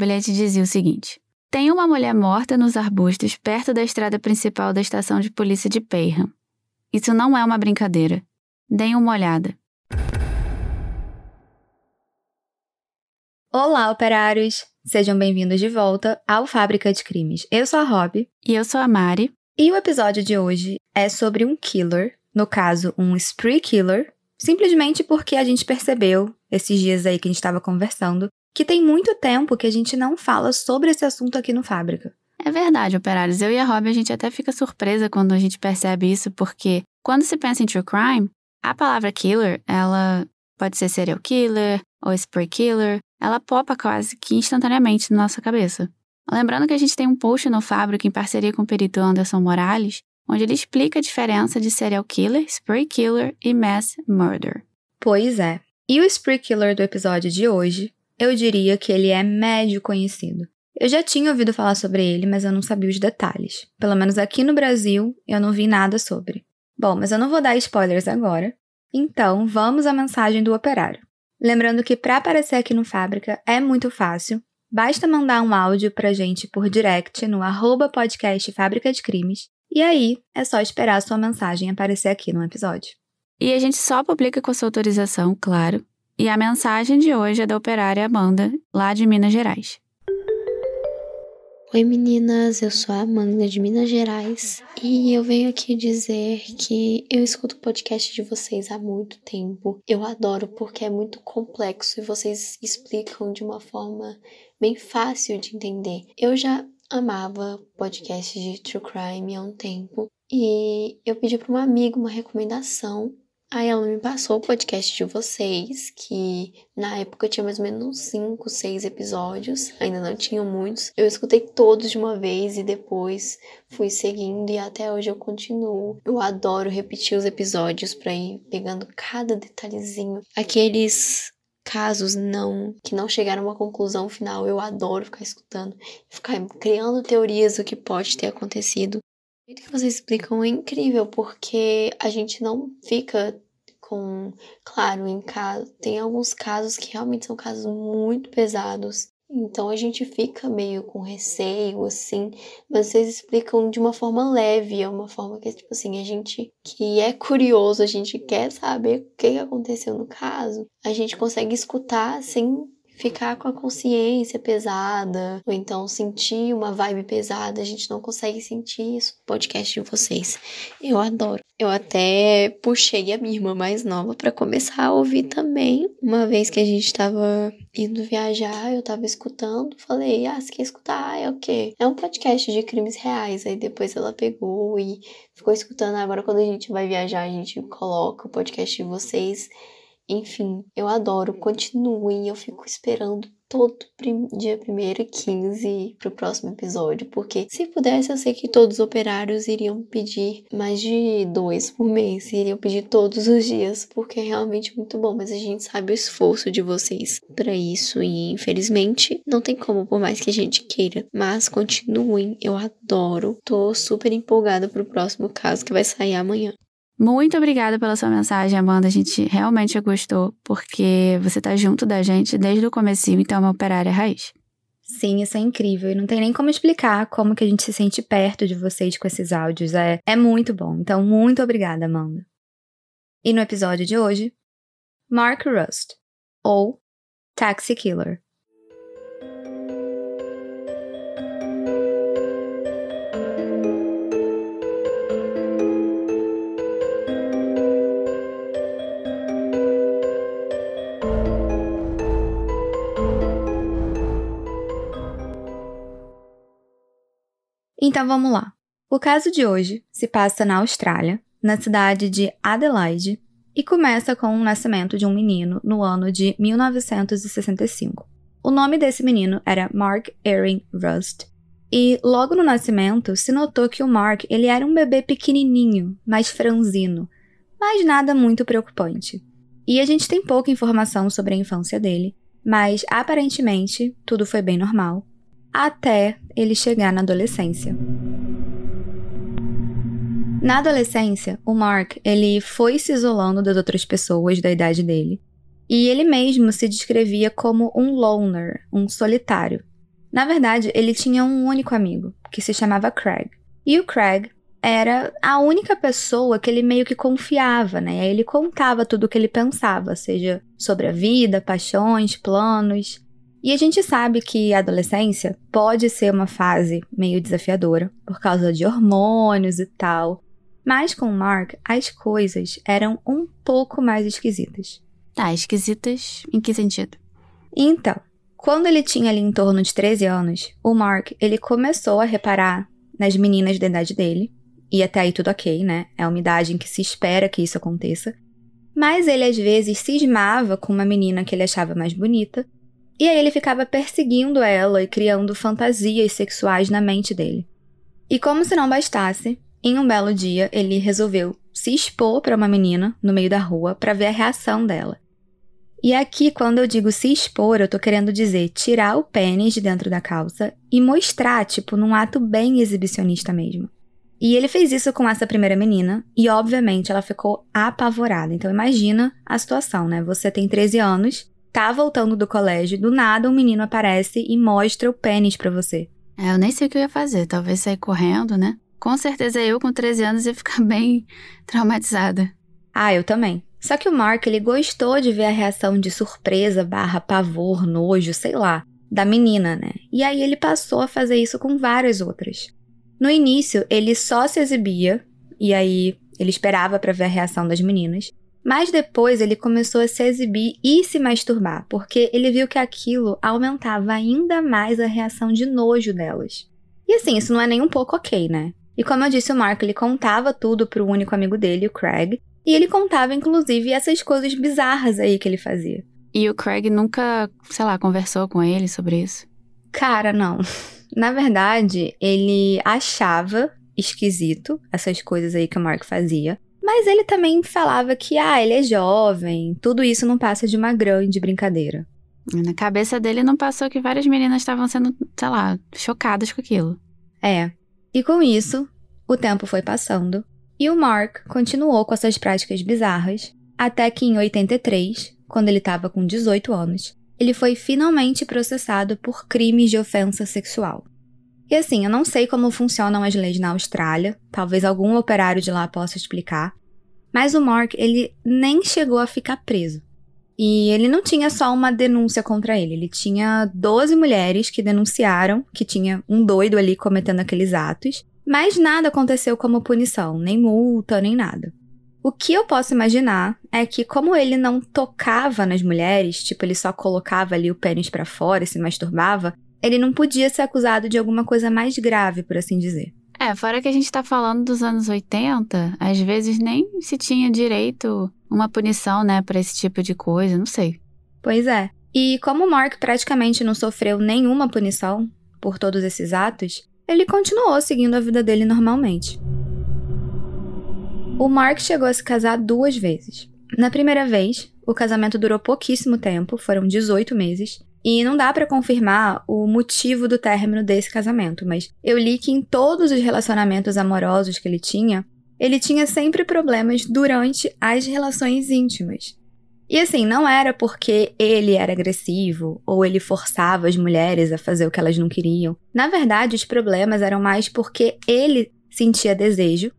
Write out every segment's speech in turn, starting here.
bilhete dizia o seguinte: Tem uma mulher morta nos arbustos perto da estrada principal da estação de polícia de Peyham. Isso não é uma brincadeira. Deem uma olhada. Olá, operários! Sejam bem-vindos de volta ao Fábrica de Crimes. Eu sou a Rob. E eu sou a Mari. E o episódio de hoje é sobre um killer, no caso, um spree killer, simplesmente porque a gente percebeu, esses dias aí que a gente estava conversando, que tem muito tempo que a gente não fala sobre esse assunto aqui no Fábrica. É verdade, operários. Eu e a Rob, a gente até fica surpresa quando a gente percebe isso, porque quando se pensa em true crime, a palavra killer, ela pode ser serial killer ou spree killer, ela popa quase que instantaneamente na nossa cabeça. Lembrando que a gente tem um post no Fábrica em parceria com o perito Anderson Morales, onde ele explica a diferença de serial killer, spree killer e mass murder. Pois é. E o spree killer do episódio de hoje, eu diria que ele é médio conhecido. Eu já tinha ouvido falar sobre ele, mas eu não sabia os detalhes. Pelo menos aqui no Brasil, eu não vi nada sobre. Bom, mas eu não vou dar spoilers agora. Então, vamos à mensagem do operário. Lembrando que para aparecer aqui no Fábrica é muito fácil. Basta mandar um áudio pra gente por direct no arroba podcast Fábrica de Crimes. E aí, é só esperar a sua mensagem aparecer aqui no episódio. E a gente só publica com a sua autorização, claro. E a mensagem de hoje é da operária Amanda, lá de Minas Gerais. Oi meninas, eu sou a Amanda de Minas Gerais e eu venho aqui dizer que eu escuto o podcast de vocês há muito tempo. Eu adoro porque é muito complexo e vocês explicam de uma forma bem fácil de entender. Eu já amava podcast de true crime há um tempo e eu pedi para um amigo uma recomendação Aí ela me passou o podcast de vocês, que na época tinha mais ou menos 5, 6 episódios, ainda não tinham muitos. Eu escutei todos de uma vez e depois fui seguindo e até hoje eu continuo. Eu adoro repetir os episódios para ir pegando cada detalhezinho. Aqueles casos não que não chegaram a uma conclusão final, eu adoro ficar escutando, ficar criando teorias do que pode ter acontecido o jeito que vocês explicam é incrível, porque a gente não fica com. Claro, em caso. Tem alguns casos que realmente são casos muito pesados. Então a gente fica meio com receio, assim, mas vocês explicam de uma forma leve, é uma forma que, tipo assim, a gente que é curioso, a gente quer saber o que aconteceu no caso, a gente consegue escutar sem ficar com a consciência pesada, ou então sentir uma vibe pesada, a gente não consegue sentir isso podcast de vocês. Eu adoro. Eu até puxei a minha irmã mais nova para começar a ouvir também. Uma vez que a gente tava indo viajar, eu tava escutando, falei: "Ah, você quer escutar? Ah, é o quê? É um podcast de crimes reais". Aí depois ela pegou e ficou escutando. Agora quando a gente vai viajar, a gente coloca o podcast de vocês enfim, eu adoro, continuem, eu fico esperando todo dia 1 e 15 pro próximo episódio, porque se pudesse, eu sei que todos os operários iriam pedir mais de dois por mês, iriam pedir todos os dias, porque é realmente muito bom, mas a gente sabe o esforço de vocês para isso e infelizmente não tem como, por mais que a gente queira, mas continuem, eu adoro, tô super empolgada pro próximo caso que vai sair amanhã. Muito obrigada pela sua mensagem, Amanda. A gente realmente gostou, porque você tá junto da gente desde o começo, então é uma operária raiz. Sim, isso é incrível. E não tem nem como explicar como que a gente se sente perto de vocês com esses áudios. É, é muito bom. Então, muito obrigada, Amanda. E no episódio de hoje, Mark Rust, ou Taxi Killer. Então vamos lá. O caso de hoje se passa na Austrália, na cidade de Adelaide, e começa com o nascimento de um menino no ano de 1965. O nome desse menino era Mark Erin Rust, e logo no nascimento se notou que o Mark ele era um bebê pequenininho, mais franzino, mas nada muito preocupante. E a gente tem pouca informação sobre a infância dele, mas aparentemente tudo foi bem normal até ele chegar na adolescência. Na adolescência, o Mark ele foi se isolando das outras pessoas da idade dele, e ele mesmo se descrevia como um loner, um solitário. Na verdade, ele tinha um único amigo, que se chamava Craig. E o Craig era a única pessoa que ele meio que confiava, né? Ele contava tudo o que ele pensava, seja sobre a vida, paixões, planos. E a gente sabe que a adolescência pode ser uma fase meio desafiadora por causa de hormônios e tal. Mas com o Mark, as coisas eram um pouco mais esquisitas. Tá, esquisitas em que sentido? Então, quando ele tinha ali em torno de 13 anos, o Mark, ele começou a reparar nas meninas da idade dele, e até aí tudo ok, né? É uma idade em que se espera que isso aconteça. Mas ele às vezes cismava com uma menina que ele achava mais bonita, e aí ele ficava perseguindo ela e criando fantasias sexuais na mente dele. E como se não bastasse, em um belo dia ele resolveu se expor para uma menina no meio da rua para ver a reação dela. E aqui, quando eu digo se expor, eu tô querendo dizer tirar o pênis de dentro da calça e mostrar, tipo, num ato bem exibicionista mesmo. E ele fez isso com essa primeira menina e, obviamente, ela ficou apavorada. Então, imagina a situação, né? Você tem 13 anos, tá voltando do colégio, do nada um menino aparece e mostra o pênis para você. É, eu nem sei o que eu ia fazer. Talvez sair correndo, né? Com certeza eu, com 13 anos, ia ficar bem traumatizada. Ah, eu também. Só que o Mark, ele gostou de ver a reação de surpresa, barra pavor, nojo, sei lá, da menina, né? E aí ele passou a fazer isso com várias outras. No início, ele só se exibia, e aí ele esperava para ver a reação das meninas. Mas depois ele começou a se exibir e se masturbar, porque ele viu que aquilo aumentava ainda mais a reação de nojo delas. E assim, isso não é nem um pouco ok, né? E como eu disse, o Mark ele contava tudo pro único amigo dele, o Craig, e ele contava inclusive essas coisas bizarras aí que ele fazia. E o Craig nunca, sei lá, conversou com ele sobre isso? Cara, não. Na verdade, ele achava esquisito essas coisas aí que o Mark fazia. Mas ele também falava que, ah, ele é jovem, tudo isso não passa de uma grande brincadeira. Na cabeça dele não passou que várias meninas estavam sendo, sei lá, chocadas com aquilo. É. E com isso, o tempo foi passando e o Mark continuou com essas práticas bizarras até que em 83, quando ele estava com 18 anos, ele foi finalmente processado por crimes de ofensa sexual. E assim, eu não sei como funcionam as leis na Austrália, talvez algum operário de lá possa explicar, mas o Mark, ele nem chegou a ficar preso. E ele não tinha só uma denúncia contra ele, ele tinha 12 mulheres que denunciaram que tinha um doido ali cometendo aqueles atos, mas nada aconteceu como punição, nem multa, nem nada. O que eu posso imaginar é que, como ele não tocava nas mulheres, tipo, ele só colocava ali o pênis para fora e se masturbava, ele não podia ser acusado de alguma coisa mais grave, por assim dizer. É, fora que a gente tá falando dos anos 80, às vezes nem se tinha direito uma punição, né, para esse tipo de coisa, não sei. Pois é. E como Mark praticamente não sofreu nenhuma punição por todos esses atos, ele continuou seguindo a vida dele normalmente. O Mark chegou a se casar duas vezes. Na primeira vez, o casamento durou pouquíssimo tempo, foram 18 meses, e não dá para confirmar o motivo do término desse casamento, mas eu li que em todos os relacionamentos amorosos que ele tinha, ele tinha sempre problemas durante as relações íntimas. E assim, não era porque ele era agressivo ou ele forçava as mulheres a fazer o que elas não queriam. Na verdade, os problemas eram mais porque ele sentia desejo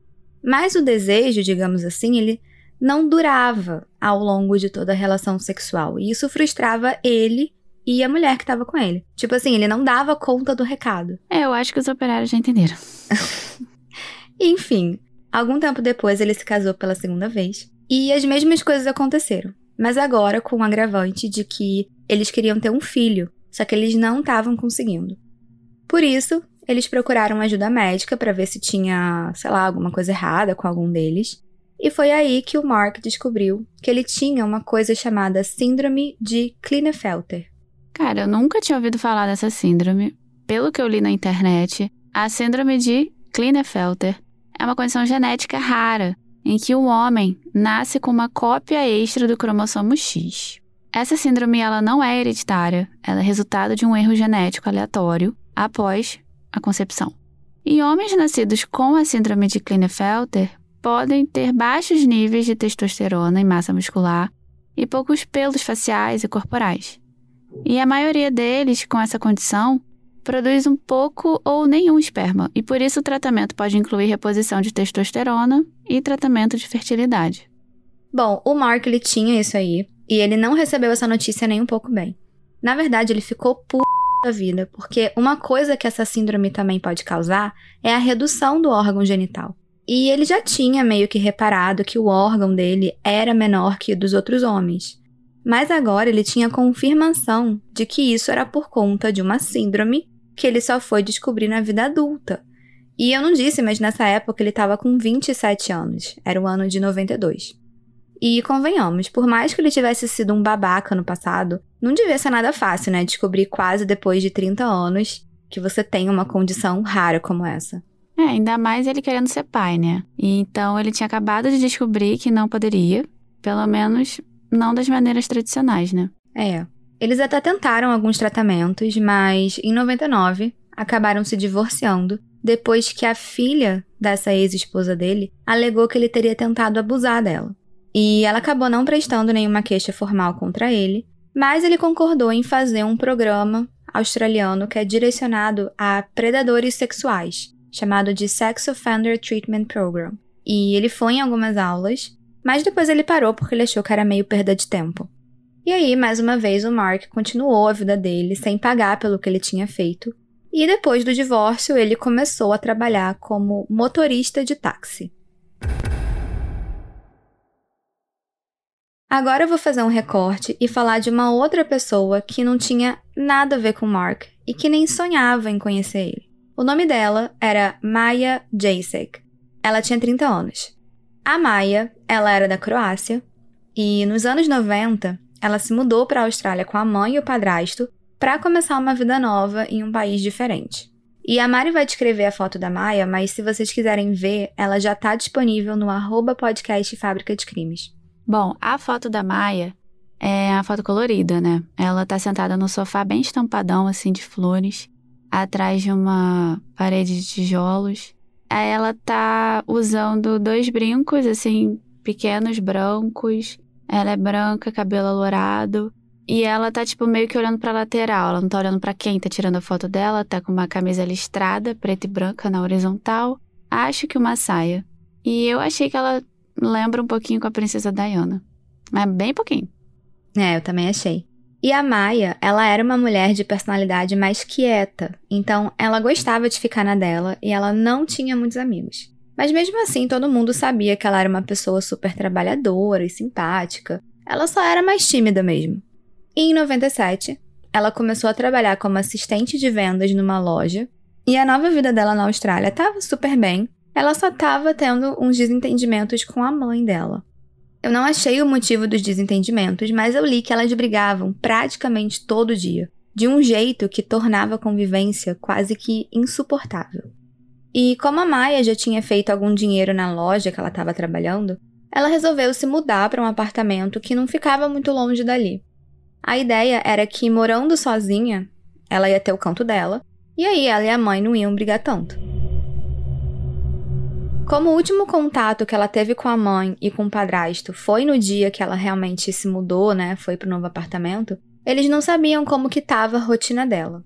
mas o desejo, digamos assim, ele não durava ao longo de toda a relação sexual. E isso frustrava ele e a mulher que estava com ele. Tipo assim, ele não dava conta do recado. É, eu acho que os operários já entenderam. Enfim, algum tempo depois ele se casou pela segunda vez. E as mesmas coisas aconteceram. Mas agora com o agravante de que eles queriam ter um filho, só que eles não estavam conseguindo. Por isso, eles procuraram ajuda médica para ver se tinha, sei lá, alguma coisa errada com algum deles. E foi aí que o Mark descobriu que ele tinha uma coisa chamada Síndrome de Klinefelter. Cara, eu nunca tinha ouvido falar dessa síndrome. Pelo que eu li na internet, a Síndrome de Klinefelter é uma condição genética rara em que o homem nasce com uma cópia extra do cromossomo X. Essa síndrome ela não é hereditária, ela é resultado de um erro genético aleatório após a concepção. E homens nascidos com a síndrome de Klinefelter podem ter baixos níveis de testosterona e massa muscular e poucos pelos faciais e corporais. E a maioria deles com essa condição produz um pouco ou nenhum esperma, e por isso o tratamento pode incluir reposição de testosterona e tratamento de fertilidade. Bom, o Mark ele tinha isso aí, e ele não recebeu essa notícia nem um pouco bem. Na verdade, ele ficou p da vida, porque uma coisa que essa síndrome também pode causar é a redução do órgão genital. E ele já tinha meio que reparado que o órgão dele era menor que o dos outros homens. Mas agora ele tinha confirmação de que isso era por conta de uma síndrome que ele só foi descobrir na vida adulta. E eu não disse, mas nessa época ele estava com 27 anos, era o ano de 92. E convenhamos, por mais que ele tivesse sido um babaca no passado, não devia ser nada fácil, né? Descobrir quase depois de 30 anos que você tem uma condição rara como essa. É, ainda mais ele querendo ser pai, né? E então ele tinha acabado de descobrir que não poderia, pelo menos não das maneiras tradicionais, né? É. Eles até tentaram alguns tratamentos, mas em 99 acabaram se divorciando depois que a filha dessa ex-esposa dele alegou que ele teria tentado abusar dela. E ela acabou não prestando nenhuma queixa formal contra ele, mas ele concordou em fazer um programa australiano que é direcionado a predadores sexuais, chamado de Sex Offender Treatment Program. E ele foi em algumas aulas, mas depois ele parou porque ele achou que era meio perda de tempo. E aí, mais uma vez, o Mark continuou a vida dele sem pagar pelo que ele tinha feito. E depois do divórcio, ele começou a trabalhar como motorista de táxi. Agora eu vou fazer um recorte e falar de uma outra pessoa que não tinha nada a ver com Mark e que nem sonhava em conhecer ele. O nome dela era Maya Jacek. Ela tinha 30 anos. A Maya, ela era da Croácia e nos anos 90 ela se mudou para a Austrália com a mãe e o padrasto para começar uma vida nova em um país diferente. E a Mari vai descrever a foto da Maia, mas se vocês quiserem ver, ela já está disponível no arroba podcast Fábrica de Crimes. Bom, a foto da Maia é a foto colorida, né? Ela tá sentada no sofá bem estampadão, assim, de flores, atrás de uma parede de tijolos. Ela tá usando dois brincos, assim, pequenos, brancos, ela é branca, cabelo alourado. E ela tá, tipo, meio que olhando pra lateral. Ela não tá olhando para quem tá tirando a foto dela. Tá com uma camisa listrada, preta e branca na horizontal. Acho que uma saia. E eu achei que ela lembra um pouquinho com a princesa Diana. Mas bem pouquinho. É, eu também achei. E a Maia, ela era uma mulher de personalidade mais quieta, então ela gostava de ficar na dela e ela não tinha muitos amigos. Mas mesmo assim, todo mundo sabia que ela era uma pessoa super trabalhadora e simpática. Ela só era mais tímida mesmo. E em 97, ela começou a trabalhar como assistente de vendas numa loja. E a nova vida dela na Austrália estava super bem. Ela só estava tendo uns desentendimentos com a mãe dela. Eu não achei o motivo dos desentendimentos, mas eu li que elas brigavam praticamente todo dia, de um jeito que tornava a convivência quase que insuportável. E como a Maia já tinha feito algum dinheiro na loja que ela estava trabalhando, ela resolveu se mudar para um apartamento que não ficava muito longe dali. A ideia era que, morando sozinha, ela ia ter o canto dela, e aí ela e a mãe não iam brigar tanto. Como o último contato que ela teve com a mãe e com o padrasto foi no dia que ela realmente se mudou, né, foi pro novo apartamento, eles não sabiam como que estava a rotina dela.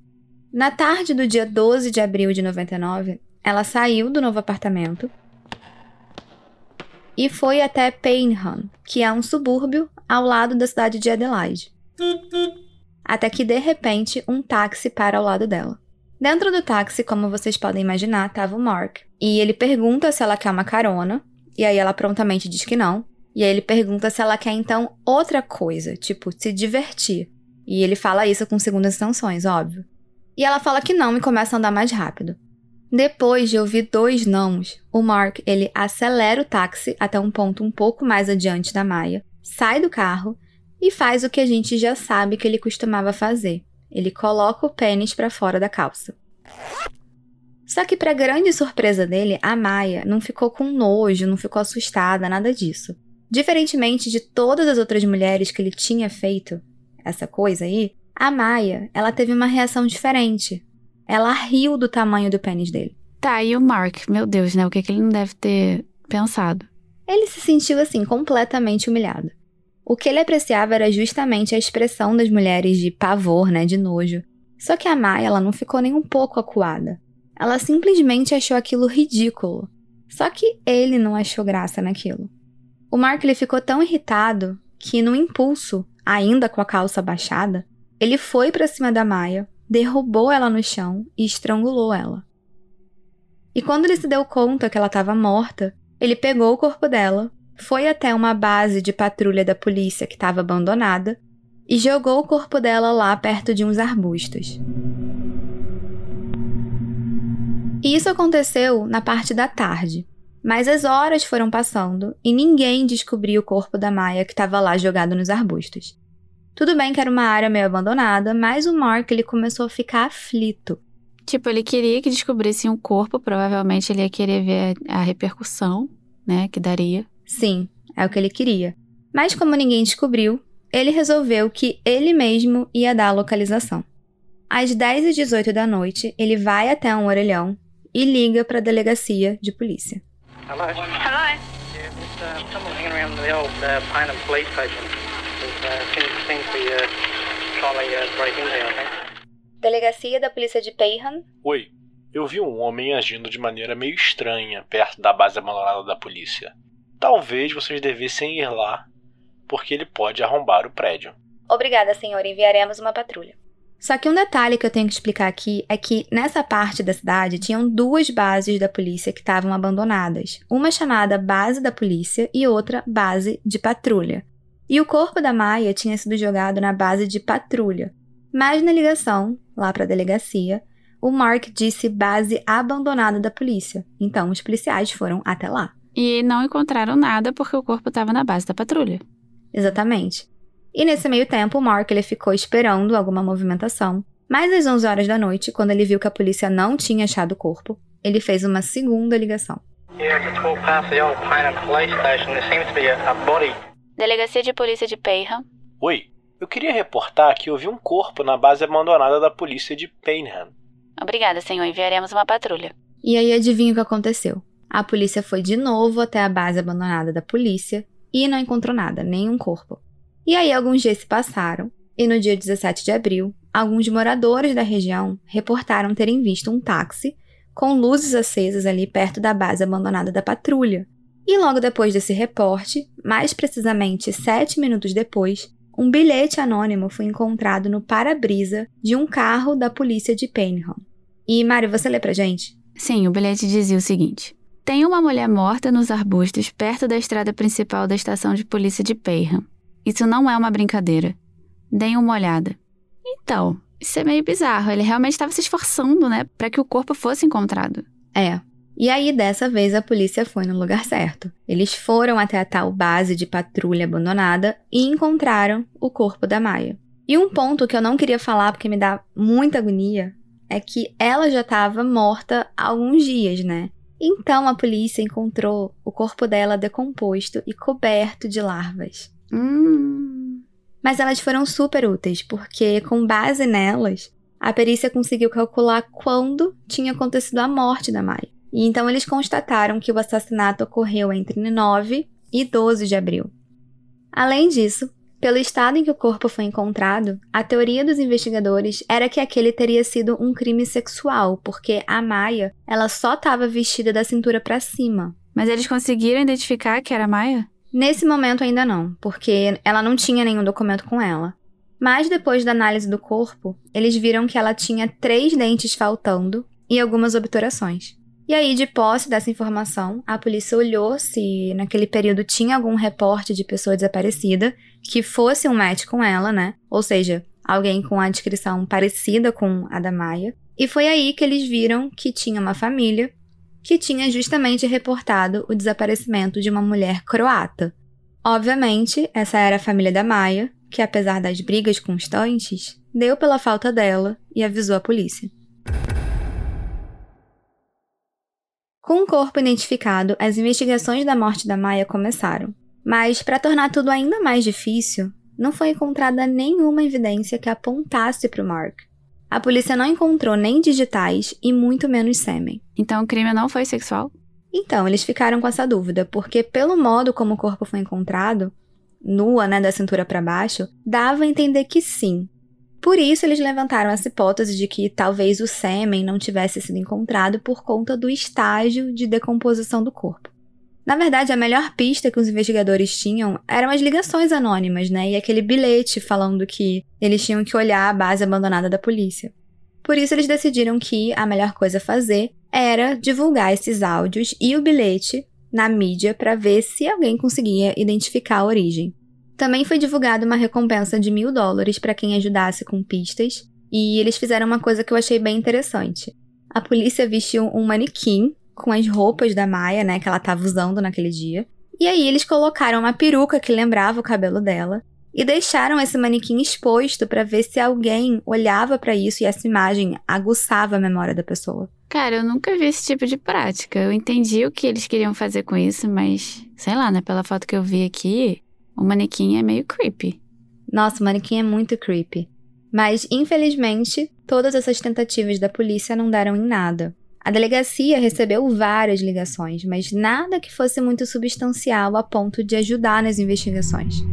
Na tarde do dia 12 de abril de 99, ela saiu do novo apartamento e foi até Payneham, que é um subúrbio ao lado da cidade de Adelaide. Até que de repente um táxi para ao lado dela. Dentro do táxi, como vocês podem imaginar, estava o Mark. E ele pergunta se ela quer uma carona, e aí ela prontamente diz que não. E aí ele pergunta se ela quer então outra coisa, tipo se divertir. E ele fala isso com segundas intenções, óbvio. E ela fala que não e começa a andar mais rápido. Depois de ouvir dois nãos, o Mark ele acelera o táxi até um ponto um pouco mais adiante da Maia, sai do carro e faz o que a gente já sabe que ele costumava fazer. Ele coloca o pênis para fora da calça. Só que, para grande surpresa dele, a Maia não ficou com nojo, não ficou assustada, nada disso. Diferentemente de todas as outras mulheres que ele tinha feito essa coisa aí, a Maia, ela teve uma reação diferente. Ela riu do tamanho do pênis dele. Tá, e o Mark? Meu Deus, né? O que, que ele não deve ter pensado? Ele se sentiu assim, completamente humilhado. O que ele apreciava era justamente a expressão das mulheres de pavor, né? De nojo. Só que a Maya ela não ficou nem um pouco acuada. Ela simplesmente achou aquilo ridículo. Só que ele não achou graça naquilo. O Mark ele ficou tão irritado que, no impulso, ainda com a calça baixada, ele foi para cima da Maia, derrubou ela no chão e estrangulou ela. E quando ele se deu conta que ela estava morta, ele pegou o corpo dela, foi até uma base de patrulha da polícia que estava abandonada e jogou o corpo dela lá perto de uns arbustos. E isso aconteceu na parte da tarde, mas as horas foram passando e ninguém descobriu o corpo da Maia que estava lá jogado nos arbustos. Tudo bem que era uma área meio abandonada, mas o Mark ele começou a ficar aflito. Tipo, ele queria que descobrissem o corpo, provavelmente ele ia querer ver a repercussão, né, que daria. Sim, é o que ele queria. Mas como ninguém descobriu, ele resolveu que ele mesmo ia dar a localização. Às 10h18 da noite, ele vai até um orelhão e liga para a delegacia de polícia. Hello? Hello? Yeah, uh, someone hanging around the old uh, police station. Delegacia da polícia de Payham. Oi, eu vi um homem agindo de maneira meio estranha perto da base abandonada da polícia. Talvez vocês devessem ir lá, porque ele pode arrombar o prédio. Obrigada, senhor. Enviaremos uma patrulha. Só que um detalhe que eu tenho que explicar aqui é que nessa parte da cidade tinham duas bases da polícia que estavam abandonadas. Uma chamada Base da Polícia e outra Base de Patrulha. E o corpo da Maia tinha sido jogado na base de patrulha. Mas na ligação, lá para a delegacia, o Mark disse base abandonada da polícia. Então os policiais foram até lá. E não encontraram nada porque o corpo estava na base da patrulha. Exatamente. E nesse meio tempo, o Mark ele ficou esperando alguma movimentação. Mas às 11 horas da noite, quando ele viu que a polícia não tinha achado o corpo, ele fez uma segunda ligação. Delegacia de Polícia de Payham. Oi, eu queria reportar que vi um corpo na base abandonada da polícia de Paynham. Obrigada, senhor. Enviaremos uma patrulha. E aí adivinha o que aconteceu? A polícia foi de novo até a base abandonada da polícia e não encontrou nada, nenhum corpo. E aí alguns dias se passaram, e no dia 17 de abril, alguns moradores da região reportaram terem visto um táxi com luzes acesas ali perto da base abandonada da patrulha. E logo depois desse reporte, mais precisamente sete minutos depois, um bilhete anônimo foi encontrado no para-brisa de um carro da polícia de Payneham. E, Mário, você lê pra gente? Sim, o bilhete dizia o seguinte: Tem uma mulher morta nos arbustos perto da estrada principal da estação de polícia de Payneham. Isso não é uma brincadeira. Deem uma olhada. Então, isso é meio bizarro. Ele realmente estava se esforçando, né, para que o corpo fosse encontrado. É. E aí, dessa vez, a polícia foi no lugar certo. Eles foram até a tal base de patrulha abandonada e encontraram o corpo da Maia. E um ponto que eu não queria falar porque me dá muita agonia é que ela já estava morta há alguns dias, né? Então a polícia encontrou o corpo dela decomposto e coberto de larvas. Hum. Mas elas foram super úteis, porque com base nelas, a perícia conseguiu calcular quando tinha acontecido a morte da Mai. E então eles constataram que o assassinato ocorreu entre 9 e 12 de abril. Além disso, pelo estado em que o corpo foi encontrado, a teoria dos investigadores era que aquele teria sido um crime sexual, porque a Maia, ela só estava vestida da cintura para cima. Mas eles conseguiram identificar que era a Maia? Nesse momento ainda não, porque ela não tinha nenhum documento com ela. Mas depois da análise do corpo, eles viram que ela tinha três dentes faltando e algumas obturações. E aí, de posse dessa informação, a polícia olhou se naquele período tinha algum reporte de pessoa desaparecida que fosse um match com ela, né? Ou seja, alguém com a descrição parecida com a da Maia. E foi aí que eles viram que tinha uma família que tinha justamente reportado o desaparecimento de uma mulher croata. Obviamente, essa era a família da Maia, que apesar das brigas constantes, deu pela falta dela e avisou a polícia. Com o corpo identificado, as investigações da morte da Maia começaram. Mas, para tornar tudo ainda mais difícil, não foi encontrada nenhuma evidência que apontasse para o Mark. A polícia não encontrou nem digitais e muito menos sêmen. Então o crime não foi sexual? Então, eles ficaram com essa dúvida, porque pelo modo como o corpo foi encontrado, nua, né, da cintura para baixo, dava a entender que sim. Por isso, eles levantaram essa hipótese de que talvez o sêmen não tivesse sido encontrado por conta do estágio de decomposição do corpo. Na verdade, a melhor pista que os investigadores tinham eram as ligações anônimas, né? E aquele bilhete falando que eles tinham que olhar a base abandonada da polícia. Por isso, eles decidiram que a melhor coisa a fazer era divulgar esses áudios e o bilhete na mídia para ver se alguém conseguia identificar a origem. Também foi divulgada uma recompensa de mil dólares para quem ajudasse com pistas, e eles fizeram uma coisa que eu achei bem interessante. A polícia vestiu um manequim com as roupas da Maia, né, que ela estava usando naquele dia. E aí eles colocaram uma peruca que lembrava o cabelo dela e deixaram esse manequim exposto para ver se alguém olhava para isso e essa imagem aguçava a memória da pessoa. Cara, eu nunca vi esse tipo de prática. Eu entendi o que eles queriam fazer com isso, mas sei lá, né, pela foto que eu vi aqui, o manequim é meio creepy. Nossa, o manequim é muito creepy. Mas, infelizmente, todas essas tentativas da polícia não deram em nada. A delegacia recebeu várias ligações, mas nada que fosse muito substancial a ponto de ajudar nas investigações.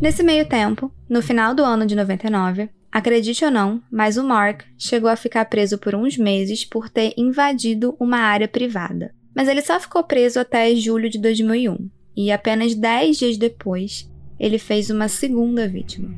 Nesse meio tempo, no final do ano de 99, acredite ou não, mas o Mark chegou a ficar preso por uns meses por ter invadido uma área privada. Mas ele só ficou preso até julho de 2001, e apenas 10 dias depois, ele fez uma segunda vítima.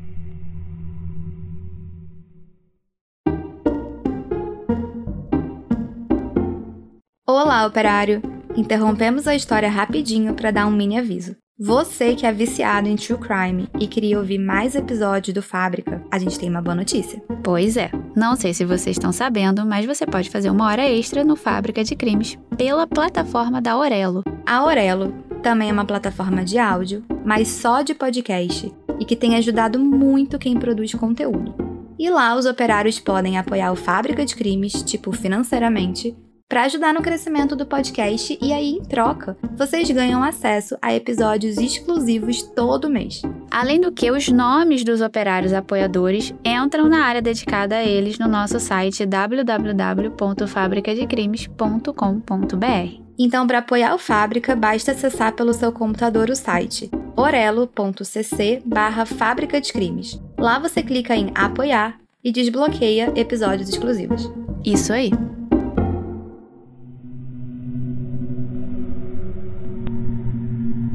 Olá, operário! Interrompemos a história rapidinho para dar um mini aviso. Você que é viciado em true crime e queria ouvir mais episódios do Fábrica, a gente tem uma boa notícia. Pois é, não sei se vocês estão sabendo, mas você pode fazer uma hora extra no Fábrica de Crimes pela plataforma da Aurelo. A Aurelo também é uma plataforma de áudio, mas só de podcast, e que tem ajudado muito quem produz conteúdo. E lá os operários podem apoiar o Fábrica de Crimes, tipo financeiramente, para ajudar no crescimento do podcast e aí, em troca, vocês ganham acesso a episódios exclusivos todo mês. Além do que, os nomes dos operários apoiadores entram na área dedicada a eles no nosso site www.fabricadecrimes.com.br. Então, para apoiar o Fábrica, basta acessar pelo seu computador o site orelo.cc barra Fábrica de Crimes. Lá você clica em apoiar e desbloqueia episódios exclusivos. Isso aí!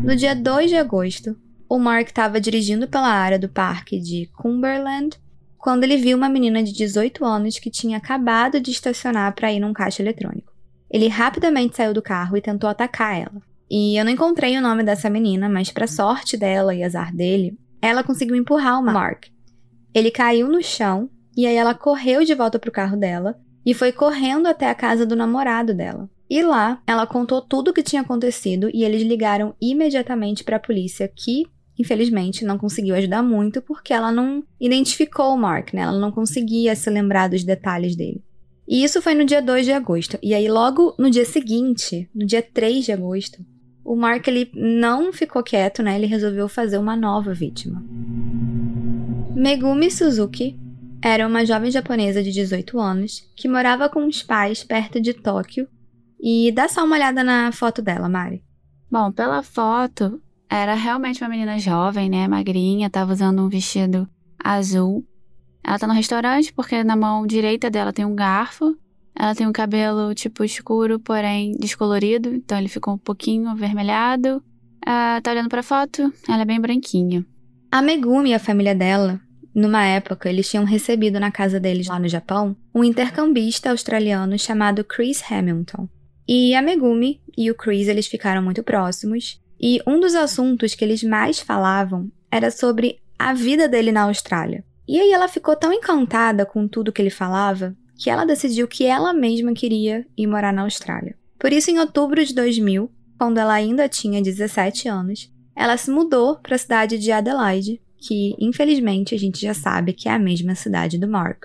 No dia 2 de agosto, o Mark estava dirigindo pela área do parque de Cumberland quando ele viu uma menina de 18 anos que tinha acabado de estacionar para ir num caixa eletrônico. Ele rapidamente saiu do carro e tentou atacar ela. E eu não encontrei o nome dessa menina, mas para sorte dela e azar dele, ela conseguiu empurrar o Mark. Ele caiu no chão e aí ela correu de volta pro carro dela e foi correndo até a casa do namorado dela. E lá, ela contou tudo o que tinha acontecido e eles ligaram imediatamente para a polícia, que infelizmente não conseguiu ajudar muito porque ela não identificou o Mark, né? Ela não conseguia se lembrar dos detalhes dele. E isso foi no dia 2 de agosto. E aí logo no dia seguinte, no dia 3 de agosto, o Mark ele não ficou quieto, né? Ele resolveu fazer uma nova vítima. Megumi Suzuki era uma jovem japonesa de 18 anos que morava com os pais perto de Tóquio e dá só uma olhada na foto dela, Mari. Bom, pela foto, era realmente uma menina jovem, né? Magrinha, tava usando um vestido azul. Ela tá no restaurante porque na mão direita dela tem um garfo. Ela tem um cabelo tipo escuro, porém descolorido, então ele ficou um pouquinho avermelhado. Ah, tá olhando pra foto, ela é bem branquinha. A Megumi e a família dela, numa época, eles tinham recebido na casa deles lá no Japão um intercambista australiano chamado Chris Hamilton. E a Megumi e o Chris eles ficaram muito próximos, e um dos assuntos que eles mais falavam era sobre a vida dele na Austrália. E aí ela ficou tão encantada com tudo que ele falava que ela decidiu que ela mesma queria ir morar na Austrália. Por isso, em outubro de 2000, quando ela ainda tinha 17 anos, ela se mudou para a cidade de Adelaide, que infelizmente a gente já sabe que é a mesma cidade do Mark.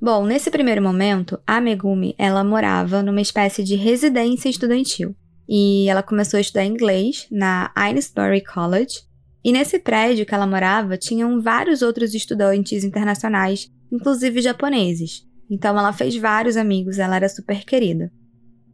Bom, nesse primeiro momento, a Megumi, ela morava numa espécie de residência estudantil. E ela começou a estudar inglês na Aylesbury College. E nesse prédio que ela morava, tinham vários outros estudantes internacionais, inclusive japoneses. Então ela fez vários amigos, ela era super querida.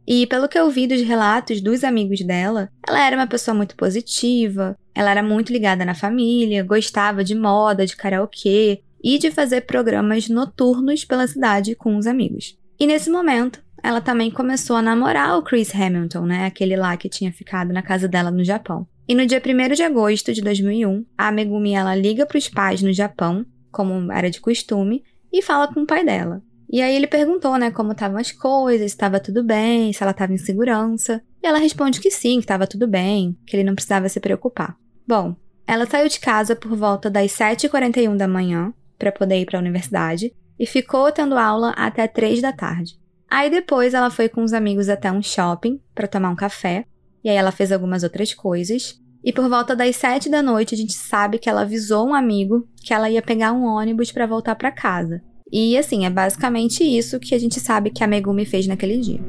E pelo que eu vi dos relatos dos amigos dela, ela era uma pessoa muito positiva, ela era muito ligada na família, gostava de moda, de karaokê e de fazer programas noturnos pela cidade com os amigos. E nesse momento, ela também começou a namorar o Chris Hamilton, né? Aquele lá que tinha ficado na casa dela no Japão. E no dia 1 de agosto de 2001, a Megumi ela liga para os pais no Japão, como era de costume, e fala com o pai dela. E aí ele perguntou, né, como estavam as coisas, se estava tudo bem, se ela estava em segurança. E ela responde que sim, que estava tudo bem, que ele não precisava se preocupar. Bom, ela saiu de casa por volta das 7h41 da manhã para poder ir para a universidade e ficou tendo aula até 3 da tarde. Aí depois ela foi com os amigos até um shopping para tomar um café, e aí ela fez algumas outras coisas. E por volta das 7 da noite a gente sabe que ela avisou um amigo que ela ia pegar um ônibus para voltar para casa. E assim, é basicamente isso que a gente sabe que a Megumi fez naquele dia.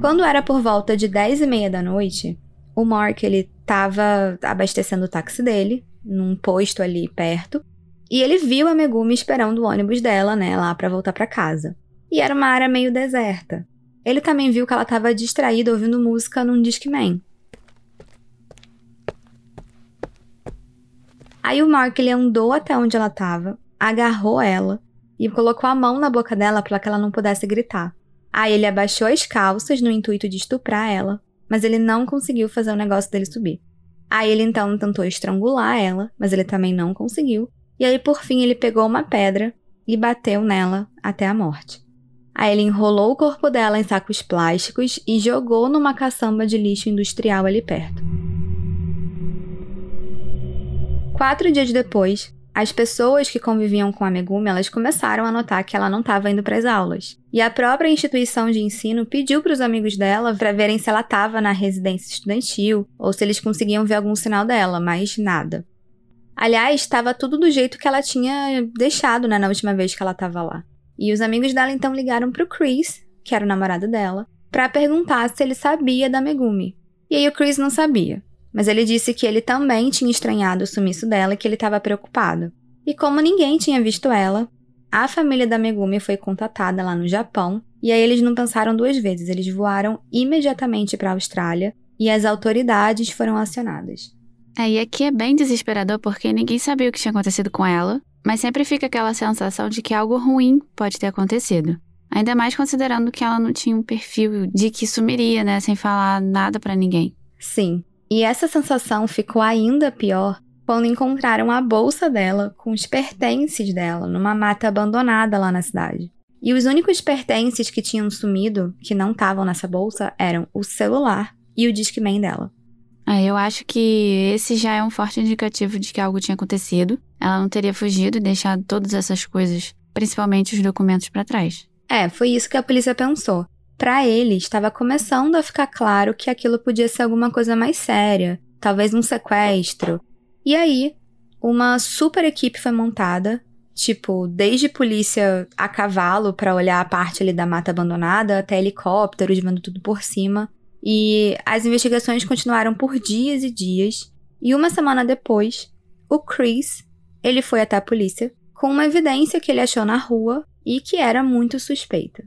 Quando era por volta de 10 e meia da noite, o Mark ele estava abastecendo o táxi dele num posto ali perto e ele viu a Megumi esperando o ônibus dela, né, lá para voltar para casa. E era uma área meio deserta. Ele também viu que ela estava distraída ouvindo música num Discman. Aí o Mark ele andou até onde ela estava, agarrou ela e colocou a mão na boca dela para que ela não pudesse gritar. Aí ele abaixou as calças no intuito de estuprar ela, mas ele não conseguiu fazer o negócio dele subir. Aí ele então tentou estrangular ela, mas ele também não conseguiu. E aí por fim ele pegou uma pedra e bateu nela até a morte. Aí ele enrolou o corpo dela em sacos plásticos e jogou numa caçamba de lixo industrial ali perto. Quatro dias depois, as pessoas que conviviam com a Megumi, elas começaram a notar que ela não estava indo para as aulas. E a própria instituição de ensino pediu para os amigos dela para verem se ela estava na residência estudantil ou se eles conseguiam ver algum sinal dela, mas nada. Aliás, estava tudo do jeito que ela tinha deixado né, na última vez que ela estava lá. E os amigos dela então ligaram para o Chris, que era o namorado dela, para perguntar se ele sabia da Megumi. E aí o Chris não sabia. Mas ele disse que ele também tinha estranhado o sumiço dela e que ele estava preocupado. E como ninguém tinha visto ela, a família da Megumi foi contatada lá no Japão, e aí eles não pensaram duas vezes, eles voaram imediatamente para a Austrália e as autoridades foram acionadas. É, e aqui é bem desesperador porque ninguém sabia o que tinha acontecido com ela, mas sempre fica aquela sensação de que algo ruim pode ter acontecido. Ainda mais considerando que ela não tinha um perfil de que sumiria, né, sem falar nada para ninguém. Sim, e essa sensação ficou ainda pior quando encontraram a bolsa dela com os pertences dela numa mata abandonada lá na cidade. E os únicos pertences que tinham sumido, que não estavam nessa bolsa, eram o celular e o Discman dela. Ah, eu acho que esse já é um forte indicativo de que algo tinha acontecido. Ela não teria fugido e deixado todas essas coisas, principalmente os documentos, para trás. É, foi isso que a polícia pensou. Para ele, estava começando a ficar claro que aquilo podia ser alguma coisa mais séria, talvez um sequestro. E aí, uma super equipe foi montada, tipo, desde polícia a cavalo para olhar a parte ali da mata abandonada, até helicópteros vendo tudo por cima. E as investigações continuaram por dias e dias. E uma semana depois, o Chris, ele foi até a polícia com uma evidência que ele achou na rua e que era muito suspeita.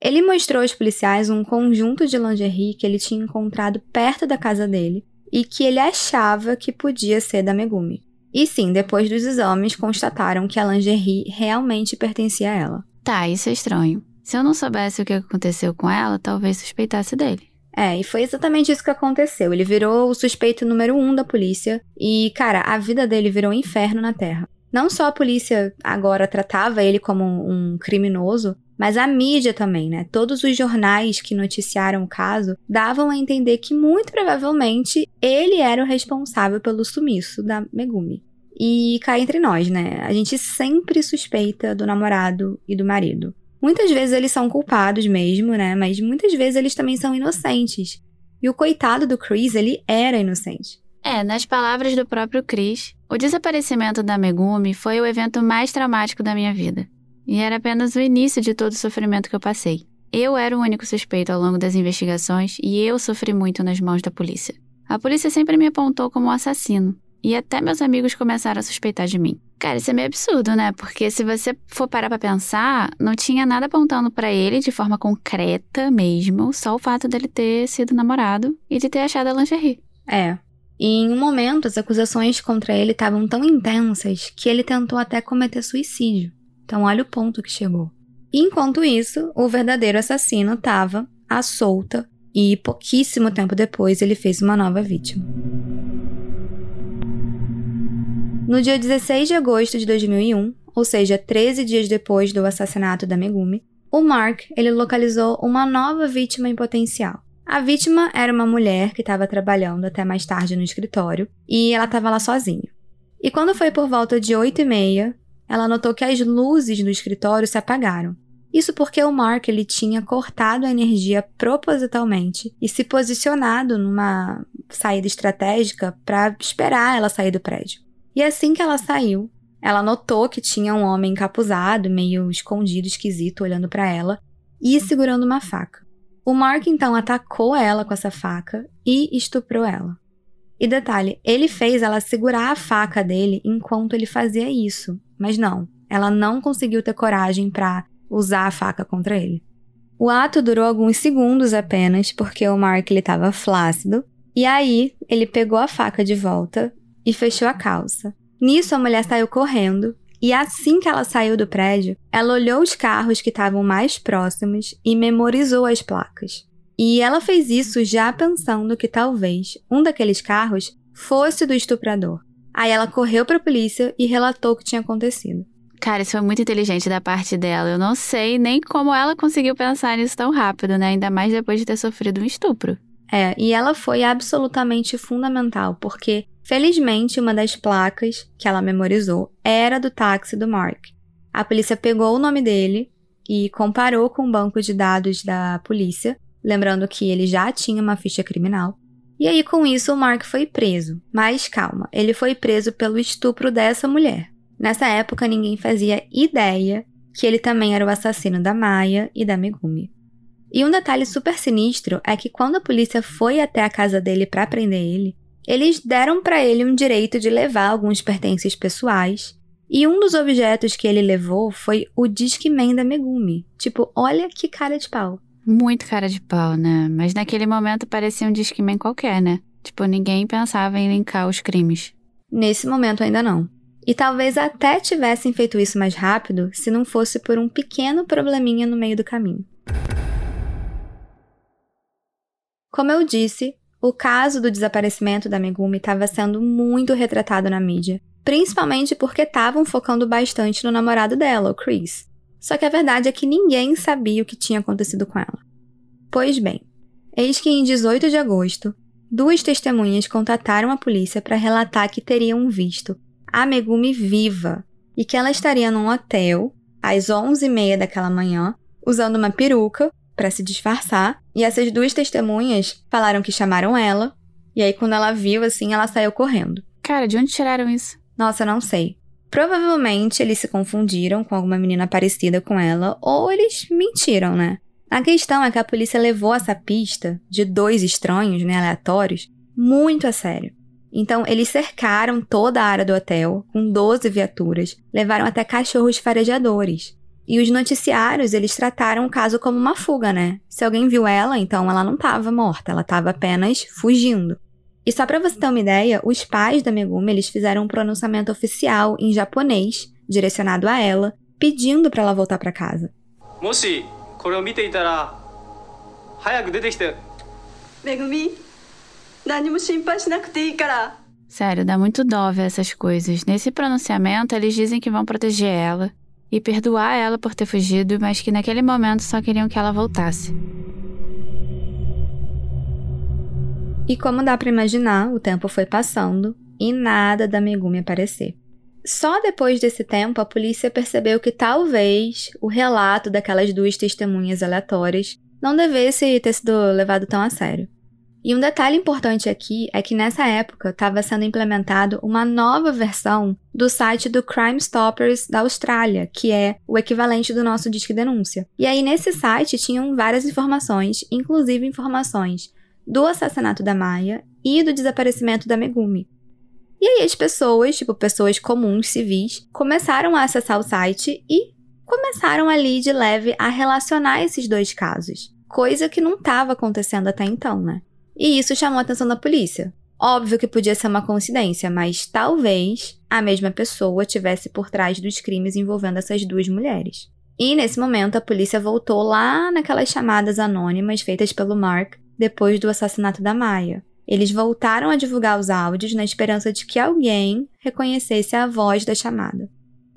Ele mostrou aos policiais um conjunto de lingerie que ele tinha encontrado perto da casa dele e que ele achava que podia ser da Megumi. E sim, depois dos exames, constataram que a lingerie realmente pertencia a ela. Tá, isso é estranho. Se eu não soubesse o que aconteceu com ela, talvez suspeitasse dele. É, e foi exatamente isso que aconteceu. Ele virou o suspeito número um da polícia. E, cara, a vida dele virou um inferno na Terra. Não só a polícia agora tratava ele como um criminoso, mas a mídia também, né? Todos os jornais que noticiaram o caso davam a entender que muito provavelmente ele era o responsável pelo sumiço da Megumi. E cá entre nós, né? A gente sempre suspeita do namorado e do marido. Muitas vezes eles são culpados mesmo, né? Mas muitas vezes eles também são inocentes. E o coitado do Chris, ele era inocente. É, nas palavras do próprio Chris, o desaparecimento da Megumi foi o evento mais traumático da minha vida. E era apenas o início de todo o sofrimento que eu passei. Eu era o único suspeito ao longo das investigações e eu sofri muito nas mãos da polícia. A polícia sempre me apontou como um assassino, e até meus amigos começaram a suspeitar de mim. Cara, isso é meio absurdo, né? Porque se você for parar pra pensar, não tinha nada apontando para ele de forma concreta mesmo, só o fato dele ter sido namorado e de ter achado a lingerie. É. E em um momento, as acusações contra ele estavam tão intensas que ele tentou até cometer suicídio. Então, olha o ponto que chegou. E enquanto isso, o verdadeiro assassino estava à solta e pouquíssimo tempo depois ele fez uma nova vítima. No dia 16 de agosto de 2001, ou seja, 13 dias depois do assassinato da Megumi, o Mark ele localizou uma nova vítima em potencial. A vítima era uma mulher que estava trabalhando até mais tarde no escritório e ela estava lá sozinha. E quando foi por volta de 8 e meia, ela notou que as luzes do escritório se apagaram. Isso porque o Mark ele tinha cortado a energia propositalmente e se posicionado numa saída estratégica para esperar ela sair do prédio. E assim que ela saiu, ela notou que tinha um homem encapuzado, meio escondido, esquisito, olhando para ela e segurando uma faca. O Mark então atacou ela com essa faca e estuprou ela. E detalhe, ele fez ela segurar a faca dele enquanto ele fazia isso, mas não, ela não conseguiu ter coragem para usar a faca contra ele. O ato durou alguns segundos apenas, porque o Mark estava flácido, e aí ele pegou a faca de volta e fechou a calça. Nisso, a mulher saiu correndo e assim que ela saiu do prédio, ela olhou os carros que estavam mais próximos e memorizou as placas. E ela fez isso já pensando que talvez um daqueles carros fosse do estuprador. Aí ela correu para a polícia e relatou o que tinha acontecido. Cara, isso foi muito inteligente da parte dela. Eu não sei nem como ela conseguiu pensar nisso tão rápido, né? Ainda mais depois de ter sofrido um estupro. É, e ela foi absolutamente fundamental, porque Felizmente, uma das placas que ela memorizou era do táxi do Mark. A polícia pegou o nome dele e comparou com o banco de dados da polícia, lembrando que ele já tinha uma ficha criminal. E aí, com isso, o Mark foi preso. Mas calma, ele foi preso pelo estupro dessa mulher. Nessa época, ninguém fazia ideia que ele também era o assassino da Maia e da Megumi. E um detalhe super sinistro é que quando a polícia foi até a casa dele para prender ele, eles deram para ele um direito de levar alguns pertences pessoais, e um dos objetos que ele levou foi o Discman da Megumi. Tipo, olha que cara de pau. Muito cara de pau, né? Mas naquele momento parecia um Discman qualquer, né? Tipo, ninguém pensava em linkar os crimes. Nesse momento ainda não. E talvez até tivessem feito isso mais rápido se não fosse por um pequeno probleminha no meio do caminho. Como eu disse, o caso do desaparecimento da Megumi estava sendo muito retratado na mídia, principalmente porque estavam focando bastante no namorado dela, o Chris. Só que a verdade é que ninguém sabia o que tinha acontecido com ela. Pois bem, eis que em 18 de agosto, duas testemunhas contataram a polícia para relatar que teriam visto a Megumi viva e que ela estaria num hotel às 11h30 daquela manhã, usando uma peruca para se disfarçar. E essas duas testemunhas falaram que chamaram ela. E aí, quando ela viu, assim, ela saiu correndo. Cara, de onde tiraram isso? Nossa, não sei. Provavelmente eles se confundiram com alguma menina parecida com ela, ou eles mentiram, né? A questão é que a polícia levou essa pista de dois estranhos, né, aleatórios, muito a sério. Então, eles cercaram toda a área do hotel com 12 viaturas, levaram até cachorros farejadores. E os noticiários, eles trataram o caso como uma fuga, né? Se alguém viu ela, então ela não estava morta, ela estava apenas fugindo. E só para você ter uma ideia, os pais da Megumi, eles fizeram um pronunciamento oficial em japonês, direcionado a ela, pedindo para ela voltar para casa. Moshi, Megumi, Sério, dá muito dó ver essas coisas. Nesse pronunciamento, eles dizem que vão proteger ela, e perdoar ela por ter fugido, mas que naquele momento só queriam que ela voltasse. E como dá para imaginar, o tempo foi passando e nada da Megumi aparecer. Só depois desse tempo a polícia percebeu que talvez o relato daquelas duas testemunhas aleatórias não devesse ter sido levado tão a sério. E um detalhe importante aqui é que nessa época estava sendo implementado uma nova versão do site do Crime Stoppers da Austrália, que é o equivalente do nosso Disque Denúncia. E aí nesse site tinham várias informações, inclusive informações do assassinato da Maia e do desaparecimento da Megumi. E aí as pessoas, tipo pessoas comuns, civis, começaram a acessar o site e começaram ali de leve a relacionar esses dois casos, coisa que não estava acontecendo até então, né? E isso chamou a atenção da polícia. Óbvio que podia ser uma coincidência, mas talvez a mesma pessoa tivesse por trás dos crimes envolvendo essas duas mulheres. E nesse momento a polícia voltou lá naquelas chamadas anônimas feitas pelo Mark depois do assassinato da Maia. Eles voltaram a divulgar os áudios na esperança de que alguém reconhecesse a voz da chamada.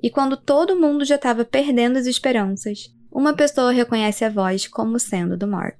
E quando todo mundo já estava perdendo as esperanças, uma pessoa reconhece a voz como sendo do Mark.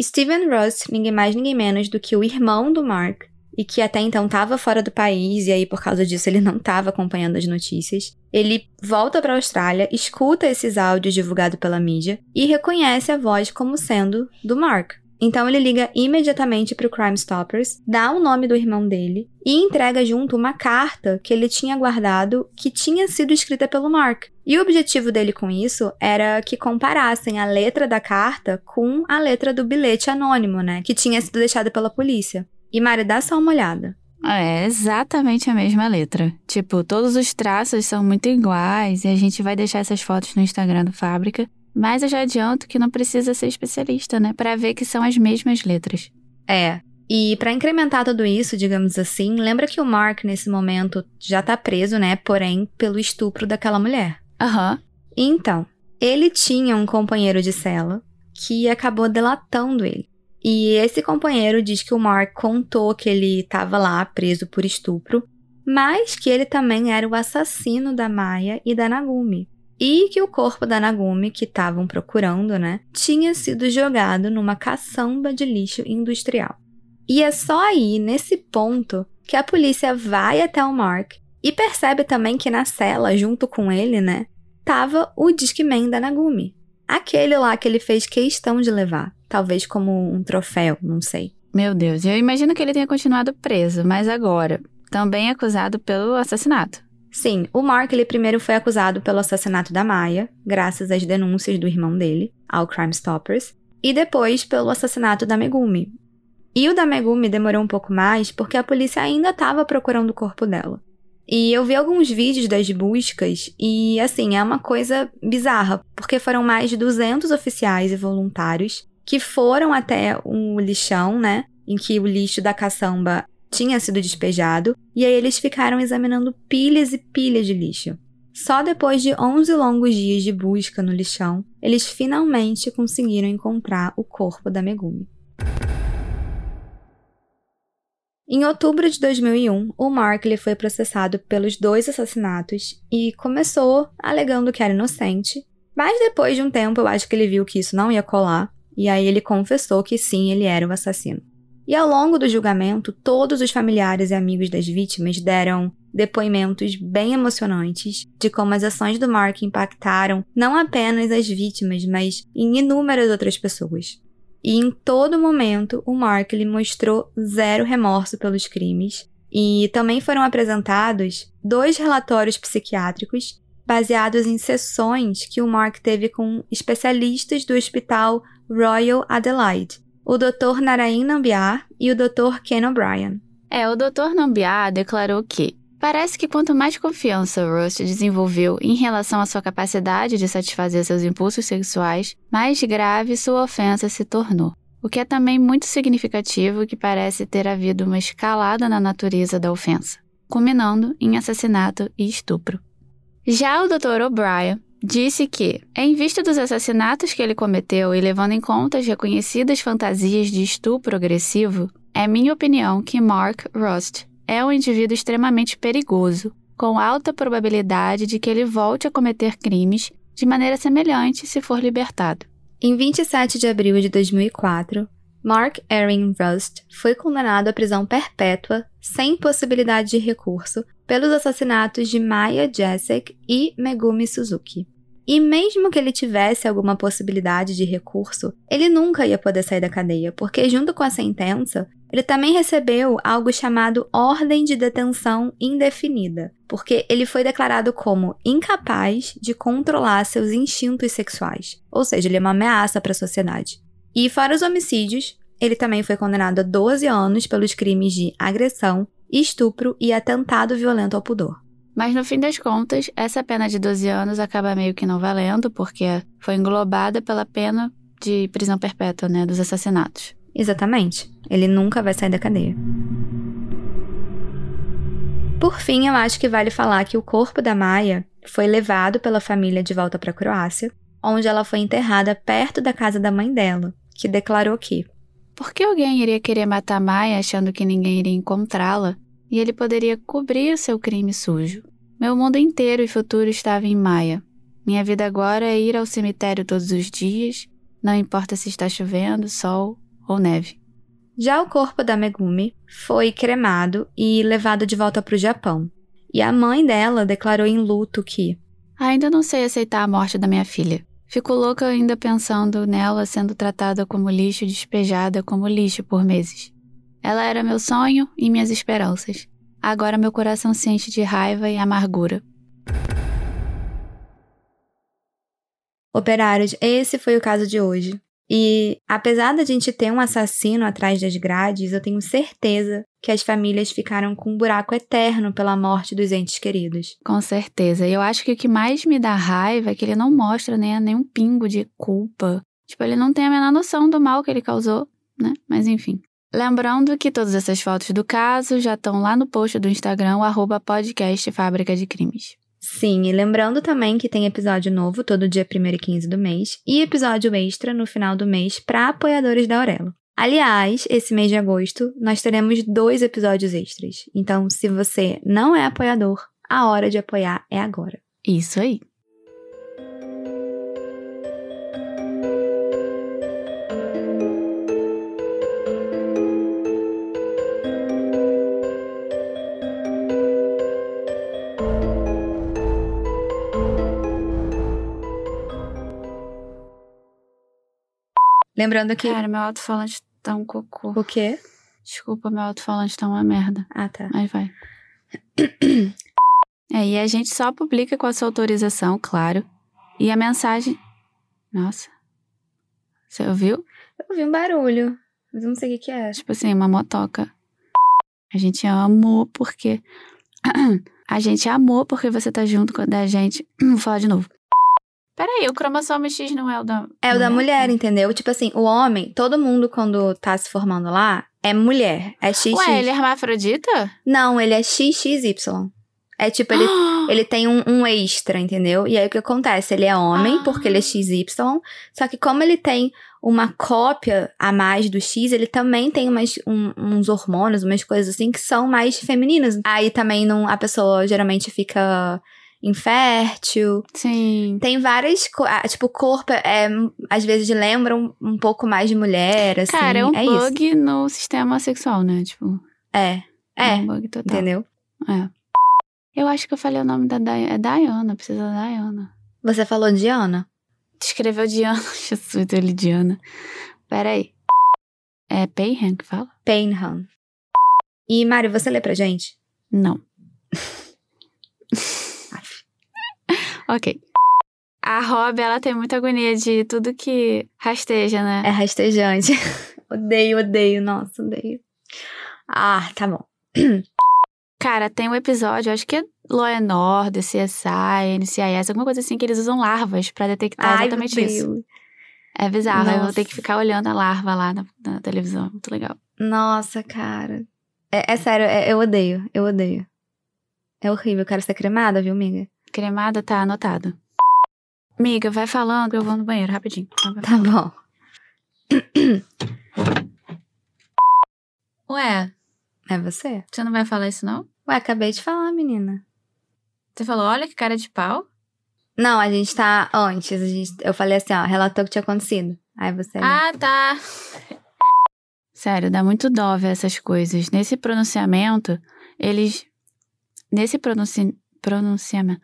Steven Rust, ninguém mais ninguém menos do que o irmão do Mark, e que até então estava fora do país, e aí por causa disso ele não estava acompanhando as notícias. Ele volta para a Austrália, escuta esses áudios divulgados pela mídia e reconhece a voz como sendo do Mark. Então ele liga imediatamente para o Crime Stoppers, dá o nome do irmão dele e entrega junto uma carta que ele tinha guardado que tinha sido escrita pelo Mark. E o objetivo dele com isso era que comparassem a letra da carta com a letra do bilhete anônimo, né, que tinha sido deixado pela polícia. E Mari, dá só uma olhada. É exatamente a mesma letra. Tipo, todos os traços são muito iguais e a gente vai deixar essas fotos no Instagram do Fábrica. Mas eu já adianto que não precisa ser especialista, né? Para ver que são as mesmas letras. É. E para incrementar tudo isso, digamos assim, lembra que o Mark nesse momento já tá preso, né? Porém, pelo estupro daquela mulher. Aham. Uhum. Então, ele tinha um companheiro de cela que acabou delatando ele. E esse companheiro diz que o Mark contou que ele estava lá preso por estupro, mas que ele também era o assassino da Maia e da Nagumi e que o corpo da Nagumi, que estavam procurando, né, tinha sido jogado numa caçamba de lixo industrial. E é só aí, nesse ponto, que a polícia vai até o Mark e percebe também que na cela, junto com ele, né, tava o Discman da Nagumi. Aquele lá que ele fez questão de levar, talvez como um troféu, não sei. Meu Deus, eu imagino que ele tenha continuado preso, mas agora, também acusado pelo assassinato. Sim, o Mark ele primeiro foi acusado pelo assassinato da Maya, graças às denúncias do irmão dele, ao Crime Stoppers, e depois pelo assassinato da Megumi. E o da Megumi demorou um pouco mais porque a polícia ainda estava procurando o corpo dela. E eu vi alguns vídeos das buscas e, assim, é uma coisa bizarra, porque foram mais de 200 oficiais e voluntários que foram até um lixão, né, em que o lixo da caçamba tinha sido despejado, e aí eles ficaram examinando pilhas e pilhas de lixo. Só depois de 11 longos dias de busca no lixão, eles finalmente conseguiram encontrar o corpo da Megumi. Em outubro de 2001, o Markley foi processado pelos dois assassinatos e começou alegando que era inocente, mas depois de um tempo eu acho que ele viu que isso não ia colar, e aí ele confessou que sim, ele era o assassino. E ao longo do julgamento, todos os familiares e amigos das vítimas deram depoimentos bem emocionantes de como as ações do Mark impactaram não apenas as vítimas, mas em inúmeras outras pessoas. E em todo momento, o Mark lhe mostrou zero remorso pelos crimes, e também foram apresentados dois relatórios psiquiátricos baseados em sessões que o Mark teve com especialistas do Hospital Royal Adelaide, o Dr. Narain Nambiar e o Dr. Ken O'Brien. É, o Dr. Nambiar declarou que Parece que quanto mais confiança Rust desenvolveu em relação à sua capacidade de satisfazer seus impulsos sexuais, mais grave sua ofensa se tornou. O que é também muito significativo que parece ter havido uma escalada na natureza da ofensa, culminando em assassinato e estupro. Já o Dr. O'Brien disse que, em vista dos assassinatos que ele cometeu e levando em conta as reconhecidas fantasias de estupro agressivo, é minha opinião que Mark Rust é um indivíduo extremamente perigoso, com alta probabilidade de que ele volte a cometer crimes de maneira semelhante se for libertado. Em 27 de abril de 2004, Mark Erin Rust foi condenado à prisão perpétua, sem possibilidade de recurso, pelos assassinatos de Maya Jessek e Megumi Suzuki. E mesmo que ele tivesse alguma possibilidade de recurso, ele nunca ia poder sair da cadeia, porque junto com a sentença, ele também recebeu algo chamado Ordem de Detenção Indefinida, porque ele foi declarado como incapaz de controlar seus instintos sexuais, ou seja, ele é uma ameaça para a sociedade. E fora os homicídios, Ele também foi condenado a 12 anos pelos crimes de agressão, estupro e atentado violento ao pudor. Mas no fim das contas, essa pena de 12 anos acaba meio que não valendo, porque foi englobada pela pena de prisão perpétua, né, dos assassinatos. Exatamente. Ele nunca vai sair da cadeia. Por fim, eu acho que vale falar que o corpo da Maia foi levado pela família de volta para a Croácia, onde ela foi enterrada perto da casa da mãe dela, que declarou que Por que alguém iria querer matar Maia achando que ninguém iria encontrá-la e ele poderia cobrir seu crime sujo? Meu mundo inteiro e futuro estava em Maia. Minha vida agora é ir ao cemitério todos os dias, não importa se está chovendo, sol ou neve. Já o corpo da Megumi foi cremado e levado de volta para o Japão. E a mãe dela declarou em luto que Ainda não sei aceitar a morte da minha filha. Fico louca ainda pensando nela sendo tratada como lixo, despejada como lixo por meses. Ela era meu sonho e minhas esperanças. Agora meu coração se enche de raiva e amargura. Operários, esse foi o caso de hoje. E apesar da gente ter um assassino atrás das grades, eu tenho certeza que as famílias ficaram com um buraco eterno pela morte dos entes queridos. Com certeza. E eu acho que o que mais me dá raiva é que ele não mostra nem nenhum pingo de culpa. Tipo, ele não tem a menor noção do mal que ele causou, né? Mas enfim. Lembrando que todas essas fotos do caso já estão lá no post do Instagram, o arroba podcast Fábrica de Crimes. Sim, e lembrando também que tem episódio novo todo dia 1 e 15 do mês e episódio extra no final do mês para apoiadores da Aurelo. Aliás, esse mês de agosto nós teremos dois episódios extras. Então, se você não é apoiador, a hora de apoiar é agora. Isso aí. Lembrando que. Cara, meu alto-falante tá um cocô. O quê? Desculpa, meu alto-falante tá uma merda. Ah, tá. Aí vai. é, e a gente só publica com a sua autorização, claro. E a mensagem. Nossa. Você ouviu? Eu ouvi um barulho, mas eu não sei o que, que é. Tipo assim, uma motoca. A gente amou porque. a gente amou porque você tá junto da gente. Vou falar de novo. Peraí, o cromossomo X não é o da. É o da mulher, entendeu? Tipo assim, o homem, todo mundo quando tá se formando lá, é mulher. É XX. Ué, ele é hermafrodita? Não, ele é XXY. É tipo, ele, ele tem um, um extra, entendeu? E aí o que acontece? Ele é homem, Ah. porque ele é XY. Só que como ele tem uma cópia a mais do X, ele também tem umas, um- uns hormônios, umas coisas assim que são mais femininas. Aí também não, a pessoa geralmente fica infértil. Sim. Tem várias. co- ah, Tipo, o corpo é, às vezes lembra um, um pouco mais de mulher, assim. Cara, é um isso. bug no sistema sexual, né? Tipo. É. É, um bug total. entendeu? É. Eu acho que eu falei o nome da Diana. É Diana, precisa da Diana. Você falou de Ana? Escreveu Diana. Jesus, eu li Diana. Peraí. É Payhan que fala? Painham. E, Mário, você lê pra gente? Não. ok. A Rob, ela tem muita agonia de tudo que rasteja, né? É rastejante. odeio, odeio. Nossa, odeio. Ah, tá bom. Cara, tem um episódio, acho que é Law and Order, CSI, NCIS, alguma coisa assim, que eles usam larvas pra detectar Ai, exatamente isso. É bizarro, eu vou ter Nossa. que ficar olhando a larva lá na, na televisão, muito legal. Nossa, cara. É, é sério, é- eu odeio. Eu odeio. É horrível. Eu quero ser cremada, viu, amiga? Cremada tá anotado. Miga, vai falando, eu vou no banheiro rapidinho. Tá bom. Ué, É você? você não vai falar isso não? Ué, acabei de falar, menina. Você falou, olha que cara de pau. Não, a gente tá antes. A gente, eu falei assim, ó, relatou o que tinha acontecido. Aí você. Ah, tá. Sério, dá muito dó ver essas coisas. Nesse pronunciamento, eles. Nesse pronunci... pronunciamento.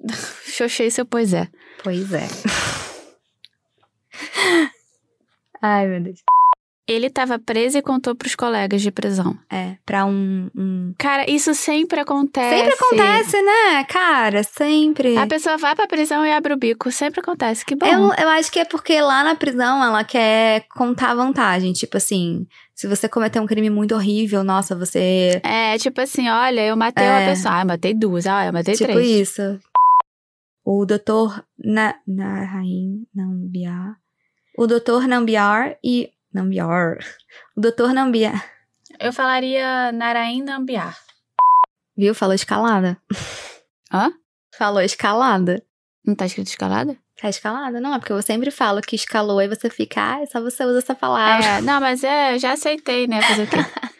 Xoxei seu pois é. Pois é. Ai, meu Deus. Ele tava preso e contou pros colegas de prisão. É, pra um. um... Cara, isso sempre acontece. Sempre acontece, né, cara? Sempre. A pessoa vai pra prisão e abre o bico. Sempre acontece. Que bom. Eu, eu acho que é porque lá na prisão ela quer contar vantagem. Tipo assim, se você cometer um crime muito horrível, nossa, você. É, tipo assim, olha, eu matei É. uma pessoa. Ah, eu matei duas. Ah, eu matei tipo três. isso. O doutor Na, Narain Nambiar. O doutor Nambiar e. Nambiar. O doutor Nambiar. Eu falaria Narain Nambiar. Viu? Falou escalada. Hã? Falou escalada. Não tá escrito escalada? Tá escalada? Não, é porque eu sempre falo que escalou e você fica, ah, só você usa essa palavra. É, não, mas é, eu já aceitei, né? Fazer o quê?